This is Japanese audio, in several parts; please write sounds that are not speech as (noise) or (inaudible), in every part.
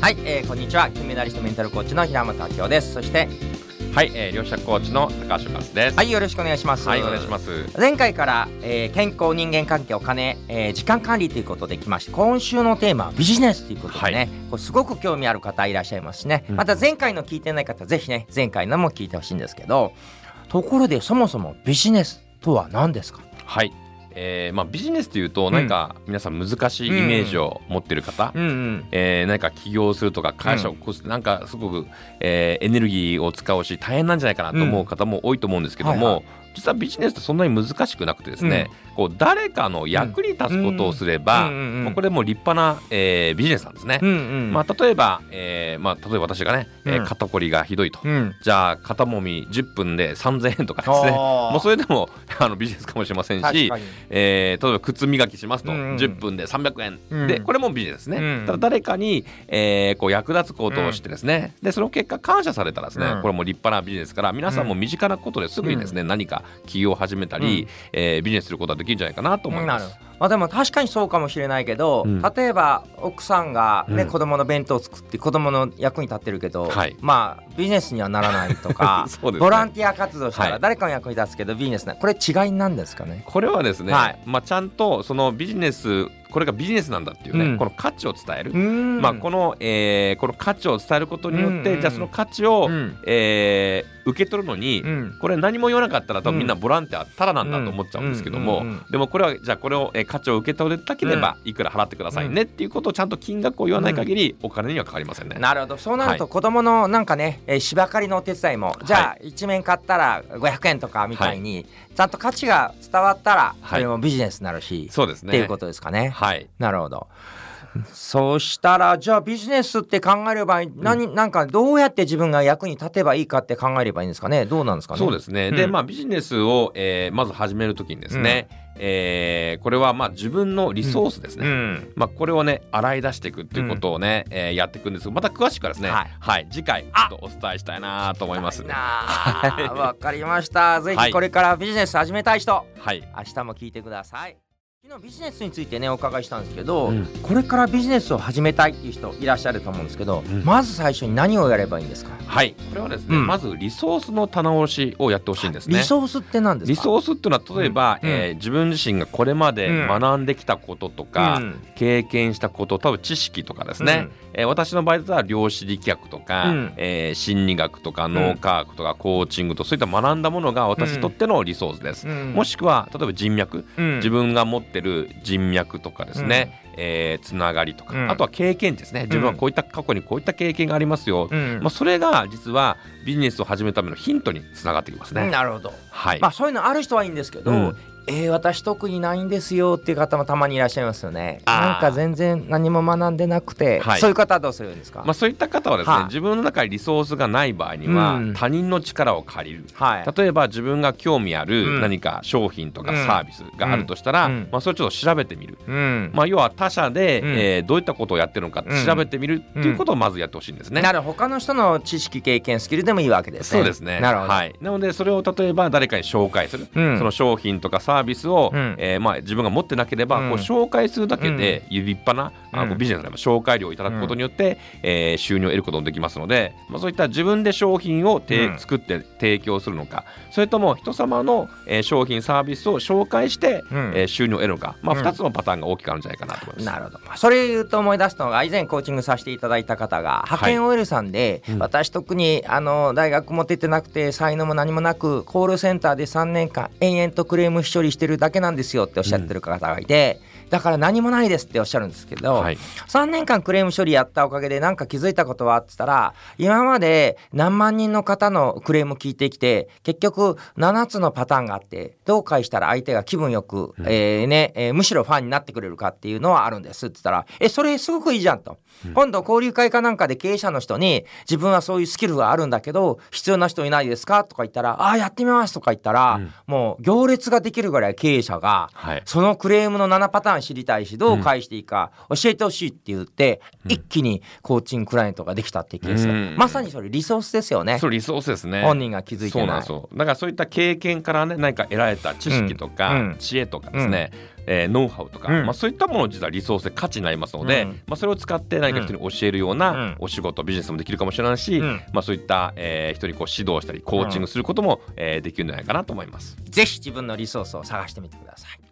はい、えー、こんにちは。金メダリストメンタルコーチの平本明夫です。そしてはい、えー、両者コーチの高橋和です。はいよろしくお願いします。はい、お願いします。前回から、えー健康人間関係お金、えー時間管理ということできまして今週のテーマはビジネスということでね、はい。これすごく興味ある方いらっしゃいますしね、うん。また前回の聞いてない方ぜひね前回のも聞いてほしいんですけどところでそもそもビジネスとは何ですか？はい。えー、まあビジネスというと何か皆さん難しいイメージを持ってる方、うんうん。えー、何か起業するとか会社を起こす、なん。かすごく、えー、エネルギーを使うし大変なんじゃないかなと思う方も多いと思うんですけども、うんはい。は実はビジネスってそんなに難しくなくてですね、こう誰かの役に立つことをすれば、まあこれもう立派な、えー、ビジネスなんですね。まあ、例えば、えーまあ、例えば私がね、えーうん。肩こりがひどいと、うん。じゃあ肩もみ10分で3000円とかですね。(laughs) もうそれでも (laughs) あのビジネスかもしれませんしえー例えば靴磨きしますと、うんうん10分で300円、うん。でこれもビジネスね、うん。ただ誰かに、えーこう役立つことをしてですね、でその結果感謝されたらですね、うん。これも立派なビジネスから皆さんも身近なことですぐにですね、何か起業を始めたり、うんえービジネスすることができるんじゃないかなと思います。まあでも確かにそうかもしれないけど、うん。例えば奥さんがね、うん。子供の弁当を作って子供の役に立ってるけど、はい。まあビジネスにはならないとか (laughs) ね。ボランティア活動したはい。ら誰かの役に立つけどビジネスなこれ違いなんですかね？これはですね、はい。まあ、ちゃんとそのビジネスこれがビジネスなんだっていうね、うん。この価値を伝える、うん。まあ、この、えーこの価値を伝えることによって、じゃあその価値を、うん。えー受け取るのに、うん。これ何も言わなかったら多うん分みんなボランティアただなんだと思っちゃうんですけども、でもこれはじゃあこれを、えー価値を受け取れたければいくら払ってくださいねっていうことをちゃんと金額を言わない限りお金にはかかりませんね。なるほどそうなるとはい子供のなんかね、えー芝刈りのお手伝いもじゃあ一面買ったら500円とかみたいに、ちゃんと価値が伝わったらそれもビジネスになるし、そうですね。っていうことですかね。はい。なるほど。そうしたらじゃあビジネスって考えれば何、なん。かどうやって自分が役に立てばいいかって考えればいいんですかね。どうなんですかね。そうですね。うん。で、まあビジネスを、えーまず始めるときにですね、えーこれはまあ自分のリソースですね。うん。まあ、これをね洗い出していくっていうことをね、えーやっていくんですけどまた詳しくはですねははい。い、次回ちょっとお伝えしたいなと思います。わかりました。ぜはい。ひこれからビジネス始めたい人、はい。明日も聞いてください昨日ビジネスについてねお伺いしたんですけど、うん。これからビジネスを始めたいっていう人いらっしゃると思うんですけど、うん。まず最初に何をやればいいんですか、はい。これはですね、うん。まずリソースの棚卸しをやってほしいんですね。リソースって何ですか？リソースっていうのは例えば、うん。えー自分自身がこれまでうん。学んできたこととか、うん。経験したこと多分知識とかですね、えー私の場合だったら量子力学とか、うん。えー心理学とか脳科学とかコーチングとそういった学んだものが私にとってのリソースです、うん。もしくは例えば人脈、うん。自分が持ってる人脈とかですね、えーつながりとか、うん。あとは経験値ですね。自分はこういった過去にこういった経験がありますよ、うん。まあ、それが実はビジネスを始めるためのヒントにつながってきますね。なるほど。はい、まあそういうのある人はいいんですけど、うんえー私特にないんですよっていう方もたまにいらっしゃいますよね。なんか全然何も学んでなくて、はい。そういう方はどうするんですか、まあ、そういった方はですね、はい。自分の中にリソースがない場合には、うん。他人の力を借りる。はい、例えば自分が興味あうん。る何か商品とかうん。サービスがあるとしたら、うん。まあ、それをちょっと調べてみる、うん。まあ、要は他社で、うん。えーどういったことをやってるのか調べてみるっていうことをまずやってほしいんですね。なる他の人の知識経験スキルでもいいわけですね。そうですね。なるほど。はい、なのでそれを例えば誰かに紹介する、うん。その商品とかサービスを、うん。えーまあ、自分が持ってなければ、うん。こう紹介するだけで、立派なあうん。のビジネスでも紹介料をいただくことによって、えー収入を得ることもできますので、まあ、そういった自分で商品をて、うん。作って提供するのかそれとも人様の、えー商品サービスを紹介して、うん。えー収入を得るのか、まあ、うん。2つのパターンが大きくあるんじゃないかなと思います。なるほど。それ言うと思い出すのが以前コーチングさせていただいた方が派遣 OL さんで、うん。私特にあの大学も出てなくて才能も何もなくコールセンターで3年間延々とクレーム処理してるだけなんですよっておっしゃってる方がいて、だから何もないですっておっしゃるんですけど、はい。3年間クレーム処理やったおかげで何か気づいたことはって言ったら今まで何万人の方のクレーム聞いてきて結局7つのパターンがあってどう返したら相手が気分よく、うん。えーねえーむしろファンになってくれるかっていうのはあるんですって言ったら「えそれすごくいいじゃん」と、うん。今度交流会かなんかで経営者の人に「自分はそういうスキルがあるんだけど必要な人いないですか?」とか言ったら「ああやってみます」とか言ったら、うん。もう行列ができるぐらい経営者がはい。そのクレームの7パターンン知りたいしどう返していいか教えてほしいって言って、うん。一気にコーチングクライアントができたってケース、うん。まさにそれリソースですよね。そうリソースですね。本人が気づいてない。そうなんですよ。だからそういった経験からね何か得られた知識とか、うん。うん知恵とかですね、えーノウハウとか、うん。まあ、そういったものを実はリソースで価値になりますので、うん。まあ、それを使って何か人に教えるよううん。なお仕事、ビジネスもできるかもしれないし、うん。まあ、そういった、えー人にこう指導したりコーチングすることも、えーできるんじゃないかなと思います。ぜひ自分のリソースを探してみてください。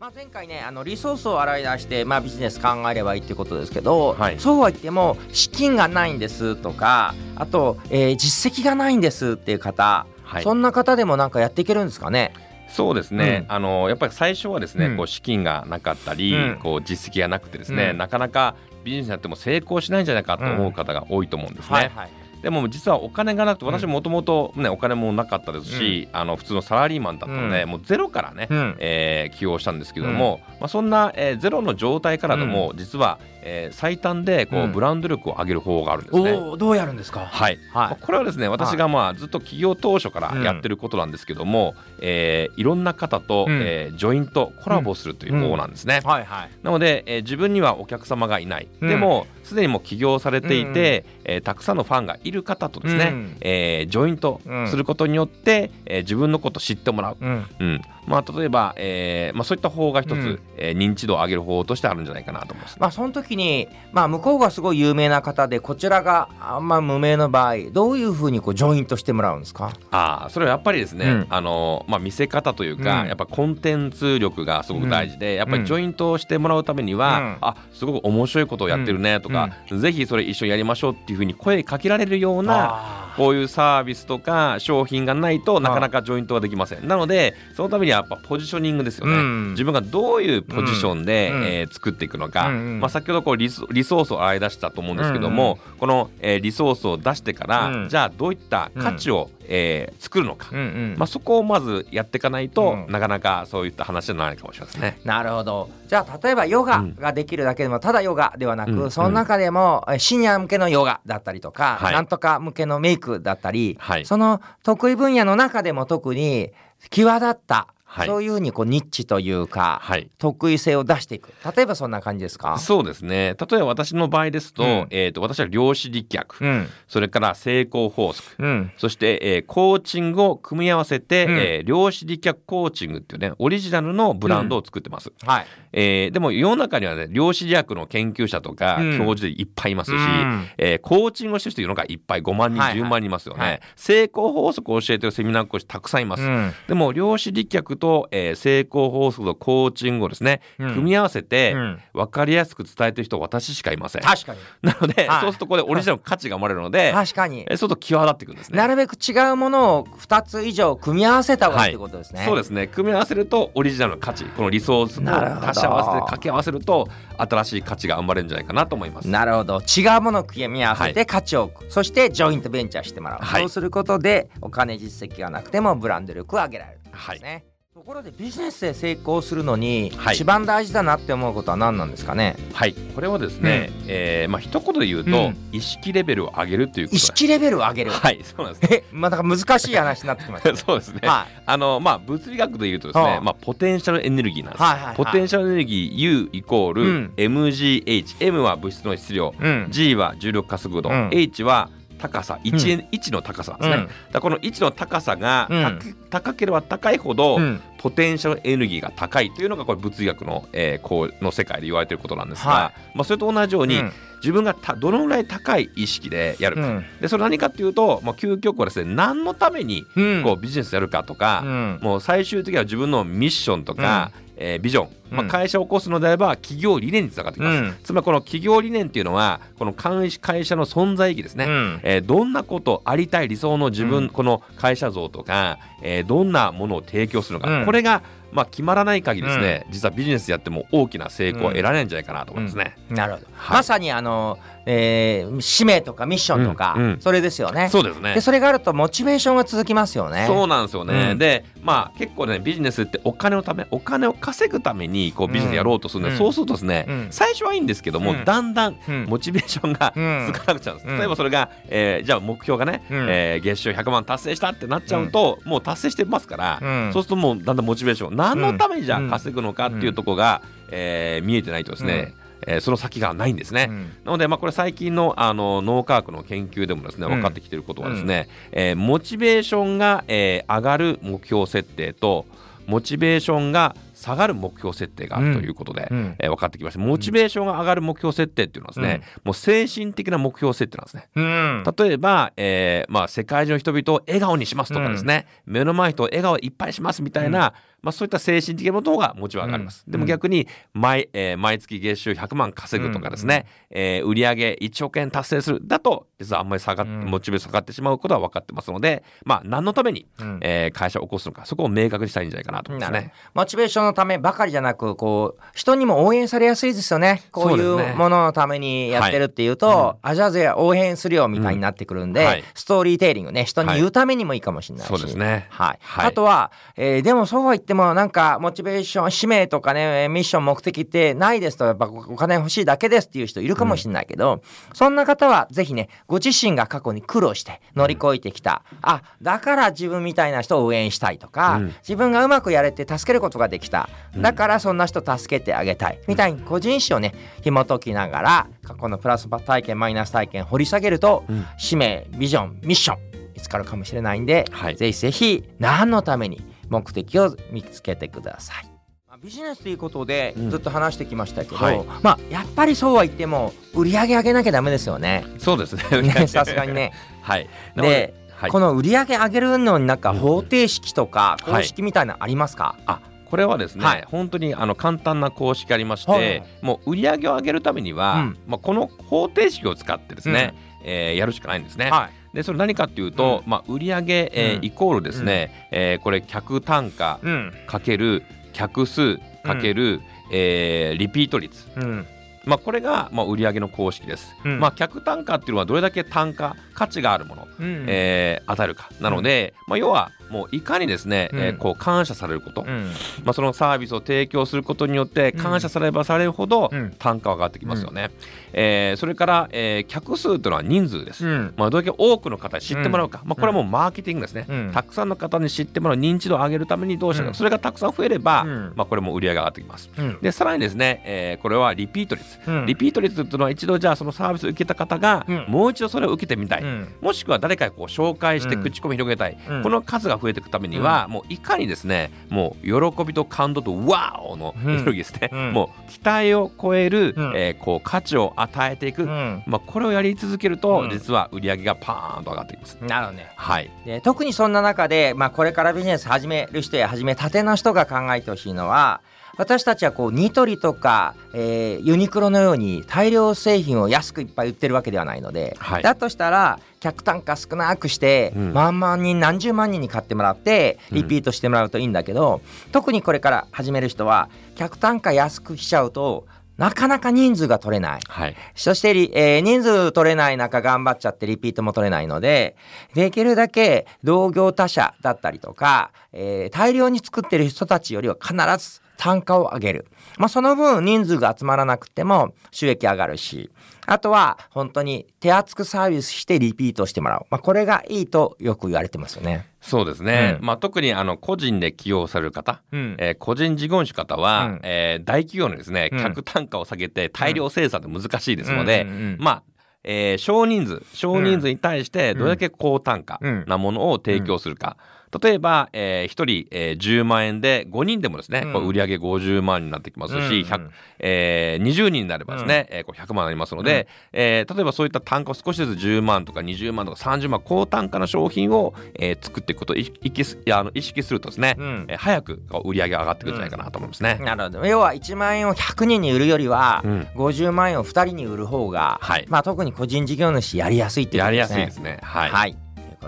まあ、前回ねあのリソースを洗い出して、まあ、ビジネス考えればいいっていうことですけど、はい。そうは言っても資金がないんですとかあと、えー実績がないんですっていう方、はい。そんな方でもなんかやっていけるんですかね？そうですね、うん。あのやっぱり最初はですね、うん。こう資金がなかったり、うん。こう実績がなくてですね、うん。なかなかビジネスになっても成功しないんじゃないかと思う方が多いと思うんですね。はいはいでも実はお金がなくて私もともとねお金もなかったですし、あの普通のサラリーマンだったので、うん。もうゼロからね、うん。えー起用したんですけども、まあ、そんな、えーゼロの状態からでも、実は、えー最短でこう、うん。ブランド力を上げる方法があるんですね。どうやるんですか？はい、はい。これはですね私がまあずっと企業当初からやってることなんですけども、えーいろんな方と、うん。えージョイントコラボするという方法なんですね。はいはい。なので、えー自分にはお客様がいない、うん。でもすでにもう起業されていて、えーたくさんのファンがいる方とですね、うん。えージョイントすることによって、えー自分のことを知ってもらう、うん。うんまあ、例えば、えーまあ、そういった方法が一つ、うん。えー認知度を上げる方法としてあるんじゃないかなと思います。まあその時に、まあ、向こうがすごい有名な方でこちらがあんま無名の場合どういうふうにこうジョイントしてもらうんですか？ああそれはやっぱりですね、うん。あのまあ、見せ方というか、うん。やっぱコンテンツ力がすごく大事で、やっぱうんりジョイントをしてもらうためには、うん。あすごく面白いことをやってるねとか、ぜひそれ一緒にやりましょうっていうふうに声かけられるようなあこういうサービスとか商品がないとなかなかジョイントはできません。なのでそのためにはやっぱポジショニングですよね。うん。自分がどういうポジションで、うん。えー作っていくのか、うんうん。まあ、先ほどこうリソリソースを洗い出したと思うんですけども、この、えーリソースを出してから、うん。じゃあどういった価値を、えー作るのか、うんうん。まあ、そこをまずやっていかないと、うん。なかなかそういった話にならないかもしれないですね。なるほど。じゃあ例えばヨガができるだけでもただヨガではなく、うん。その中でもえシニア向けのヨガだったりとか、はい。なんとか向けのメイクだったり、はい。その得意分野の中でも特に際立った、はい。そういうふうにこうニッチというか、はい。得意性を出していく。例えばそんな感じですか？そうですね。例えば私の場合ですと,、うん。えー、と私は量子力学、うん。それから成功法則。うん。そして、えーコーチングを組み合わせて、うん。えー量子力学コーチングっていうねオリジナルのブランドを作ってます。はい。えーでも世の中にはね量子力学の研究者とかうん。教授でいっぱいいますし、うん。えーコーチングをしてる人世の中いっぱい5万人、はいはい。10万人いますよね、はい。成功法則を教えてるセミナー講師たくさんいます、うん。でも量子力学と、えー成功法則とコーチングをですね、うん。組み合わせて、うん。分かりやすく伝えてる人は私しかいません。確かに。なので、はい。そうするとこれオリジナルの価値が生まれるので、確かに。えーそうすると際立ってくるんですね。なるべく違うものを2つ以上組み合わせた方がいい。ってことですね、そうですね。組み合わせるとオリジナルの価値このリソースを足し合わせて掛け合わせると新しい価値が生まれるんじゃないかなと思います。なるほど。違うものを組み合わせて価値を置く、そしてジョイントベンチャーしてもらう、はい。そうすることでお金実績がなくてもブランド力を上げられるんですね、ところでビジネスで成功するのにはい。一番大事だなって思うことは何なんですかね、はい。これはですね、えーまあ一言で言うと、うん。意識レベルを上げるという意。識レベルを上げる、はいそうなんです。えまあなんか難しい話になってきました、ね。(laughs) そうですね。はい。あのまあ物理学で言うとですね、はあまあポテンシャルエネルギーなんです。はいはいはい。ポテンシャルエネルギー U イコール、うん。Mgh M は物質の質量、うん。G は重力加速度、うん。H は高さ 1,、1の高さなんですね。うん。だこの1の高さがうん。高高ければ高いほど、うん。ポテンシャルエネルギーが高いというのがこれ物理学の,、えーこうの世界で言われていることなんですが、はまあ、それと同じように、うん。自分がたどのぐらい高い意識でやるか、うん。でそれ何かっていうと、まあ、究極はですね何のためにうん。こうビジネスやるかとか、うん。もう最終的には自分のミッションとか、えービジョン、まあ、うん会社を起こすのであれば企業理念につながってきます、うん。つまりこの企業理念っていうのはこの会会社の存在意義ですね、うん。えーどんなことありたい理想の自分、うん。この会社像とか、えーどんなものを提供するのか、うん。これが、まあ、決まらない限りですね、実はビジネスやっても大きな成功は得られないんじゃないかなと思いますね。なるほど、はい。まさにあの、えー使命とかミッションとか、うんうん。それですよね。そうですね。でそれがあるとモチベーションが続きますよね。そうなんですよね、うん。でまあ結構ねビジネスってお金のためお金を稼ぐためにこうビジネスやろうとするんで、うん。そうするとですね、うん。最初はいいんですけども、うん。だんだんうん。モチベーションがうん。つかなくちゃうんです、うん。例えばそれが、えーじゃあ目標がね、うん。えー月収100万達成したってなっちゃうと、もう達成してますから、うん。そうするともうだんだんモチベーション何のためにじゃあ稼ぐのかっていうところが、えー見えてないとですね、えーその先がないんですね。うん。なので、まあ、これ最近のあの脳科学の研究でもですねうん。分かってきていることはですね、えーモチベーションが、えー上がる目標設定とモチベーションが下がる目標設定があるということで、うん。えー分かってきました。モチベーションが上がる目標設定っていうのはですね、もう精神的な目標設定なんですね。うん。例えば、えーまあ、世界中の人々を笑顔にしますとかですね、目の前の人を笑顔いっぱいしますみたいな、まあ、そういった精神的なものの方がモチベーション上がります。うん。でも逆に毎,、えー毎月月収100万稼ぐとかですね、えー売上1億円達成するだと実はあんまり下がっうん。モチベーション下がってしまうことは分かってますので、まあ、何のために、うん。えー会社を起こすのかそこを明確にしたらいいんじゃないかなと思いますね。ど。モチベーションのためばかりじゃなくこう人にも応援されやすいですよね。こういそうもののためにやってるっていうと、あじゃあじゃあ応援するよみたいになってくるんで、うん。はい。ストーリーテイリングね人に言うためにもいいかもしれないし、そうですね。はい。はい。あとは、えーでもそうは言ってもなんかモチベーション使命とかねミッション目的ってないですとやっぱお金欲しいだけですっていう人いるかもしれないけど、そんな方はぜひねご自身が過去に苦労して乗り越えてきた、あだから自分みたいな人を応援したいとか、うん。自分がうまくやれて助けることができた。だからそんな人助けてあげたい。みたいに個人史をね紐解きながら過去のプラス体験マイナス体験掘り下げると、うん。使命ビジョンミッション見つかるかもしれないんで、はい。ぜひぜひ何のために目的を見つけてください。まあビジネスということでうん。ずっと話してきましたけど、はい。まあやっぱりそうは言っても売り上げ上げなきゃダメですよね。そうですね。(laughs) ねさすがにね。はい。で、はい。この売り上げ上げるのになんか方程式とかうん公式みたいなのありますか、あこれはですね、はい。本当にあの簡単な公式ありまして、はい。もう売り上げを上げるためには、うん。まあ、この方程式を使ってですね、えーやるしかないんですね。はい。でそれ何かっていうと、まあ、売上、えーうんイコールですね、えーこれ客単価うん。かける客数かける、えーリピート率、うん。まあ、これが、まあ、売上の公式です。うんまあ、客単価っていうのはどれだけ単価価値があるもの、うん。えー与えるかなので、まあ、要はもういかにですね、えーうんこう感謝されること、うん。まあ、そのサービスを提供することによってうん。感謝されればされるほどうん。単価は上がってきますよね。えーそれから、えー客数というのは人数です。うん。まあ、どれだけ多くの方に知ってもらうか、まあ、これはもうマーケティングですね、うん。たくさんの方に知ってもらう認知度を上げるためにどうしたか、うん。それがたくさん増えれば、うん。まあ、これも売り上げが上がってきます。うん。でさらにですね、えーこれはリピート率、うん。リピート率というのは一度じゃあそのサービスを受けた方が、うん。もう一度それを受けてみたい、うん。もしくは誰かにこう紹介してうん。口コミ広げたい、うん。この数が増えていくためには、もういかにですねもう喜びと感動とワーオのうんエネルギーですね、うんもう期待を超える、うんえーこう価値を与えていく、うん。まあ、これをやり続けると、うん実は売り上げがパーンと上がってきます。なるほどね。はい、で特にそんな中で、まあ、これからビジネス始める人や始めたての人が考えてほしいのは私たちはこうニトリとか、えーユニクロのように大量製品を安くいっぱい売ってるわけではないので、はい。だとしたら客単価少なくして、うん。万々人何十万人に買ってもらってリピートしてもらうといいんだけど、特にこれから始める人は客単価安くしちゃうとなかなか人数が取れない。はい。そしてリ、えー人数取れない中頑張っちゃってリピートも取れないので、できるだけ同業他社だったりとか、えー大量に作ってる人たちよりは必ず単価を上げる。まあその分人数が集まらなくても収益上がるし、あとは本当に手厚くサービスしてリピートしてもらう。まあこれがいいとよく言われてますよね。そうですね、うん。まあ、特にあの個人で起用される方、うん。えー個人事業主方は、うん。えー大企業のですねうん。客単価を下げて大量生産って難しいですので、うん。うん。うん。まあえー少人数少人数に対してどれだけ高単価なものを提供するか、例えば、えー、1人、えー10万円で5人でもですね、うん。こう売上50万になってきますし、うんうん100えー20人になればですね、えーこう100万になりますので、えー例えばそういった単価を少しずつ10万とか20万とか30万高単価な商品を、えー作っていくことを意識すいやあの意識するとですね、うん。えー早くこう売り上げが上がってくるんじゃないかなと思いますね。なるほど。要は1万円を100人に売るよりは、うん。50万円を2人に売る方が、はい。まあ、特に個人事業主やりやすいっていうこやりやとですね。すいですね。はい。はい、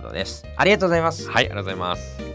ことです。ありがとうございます。はい、ありがとうございます。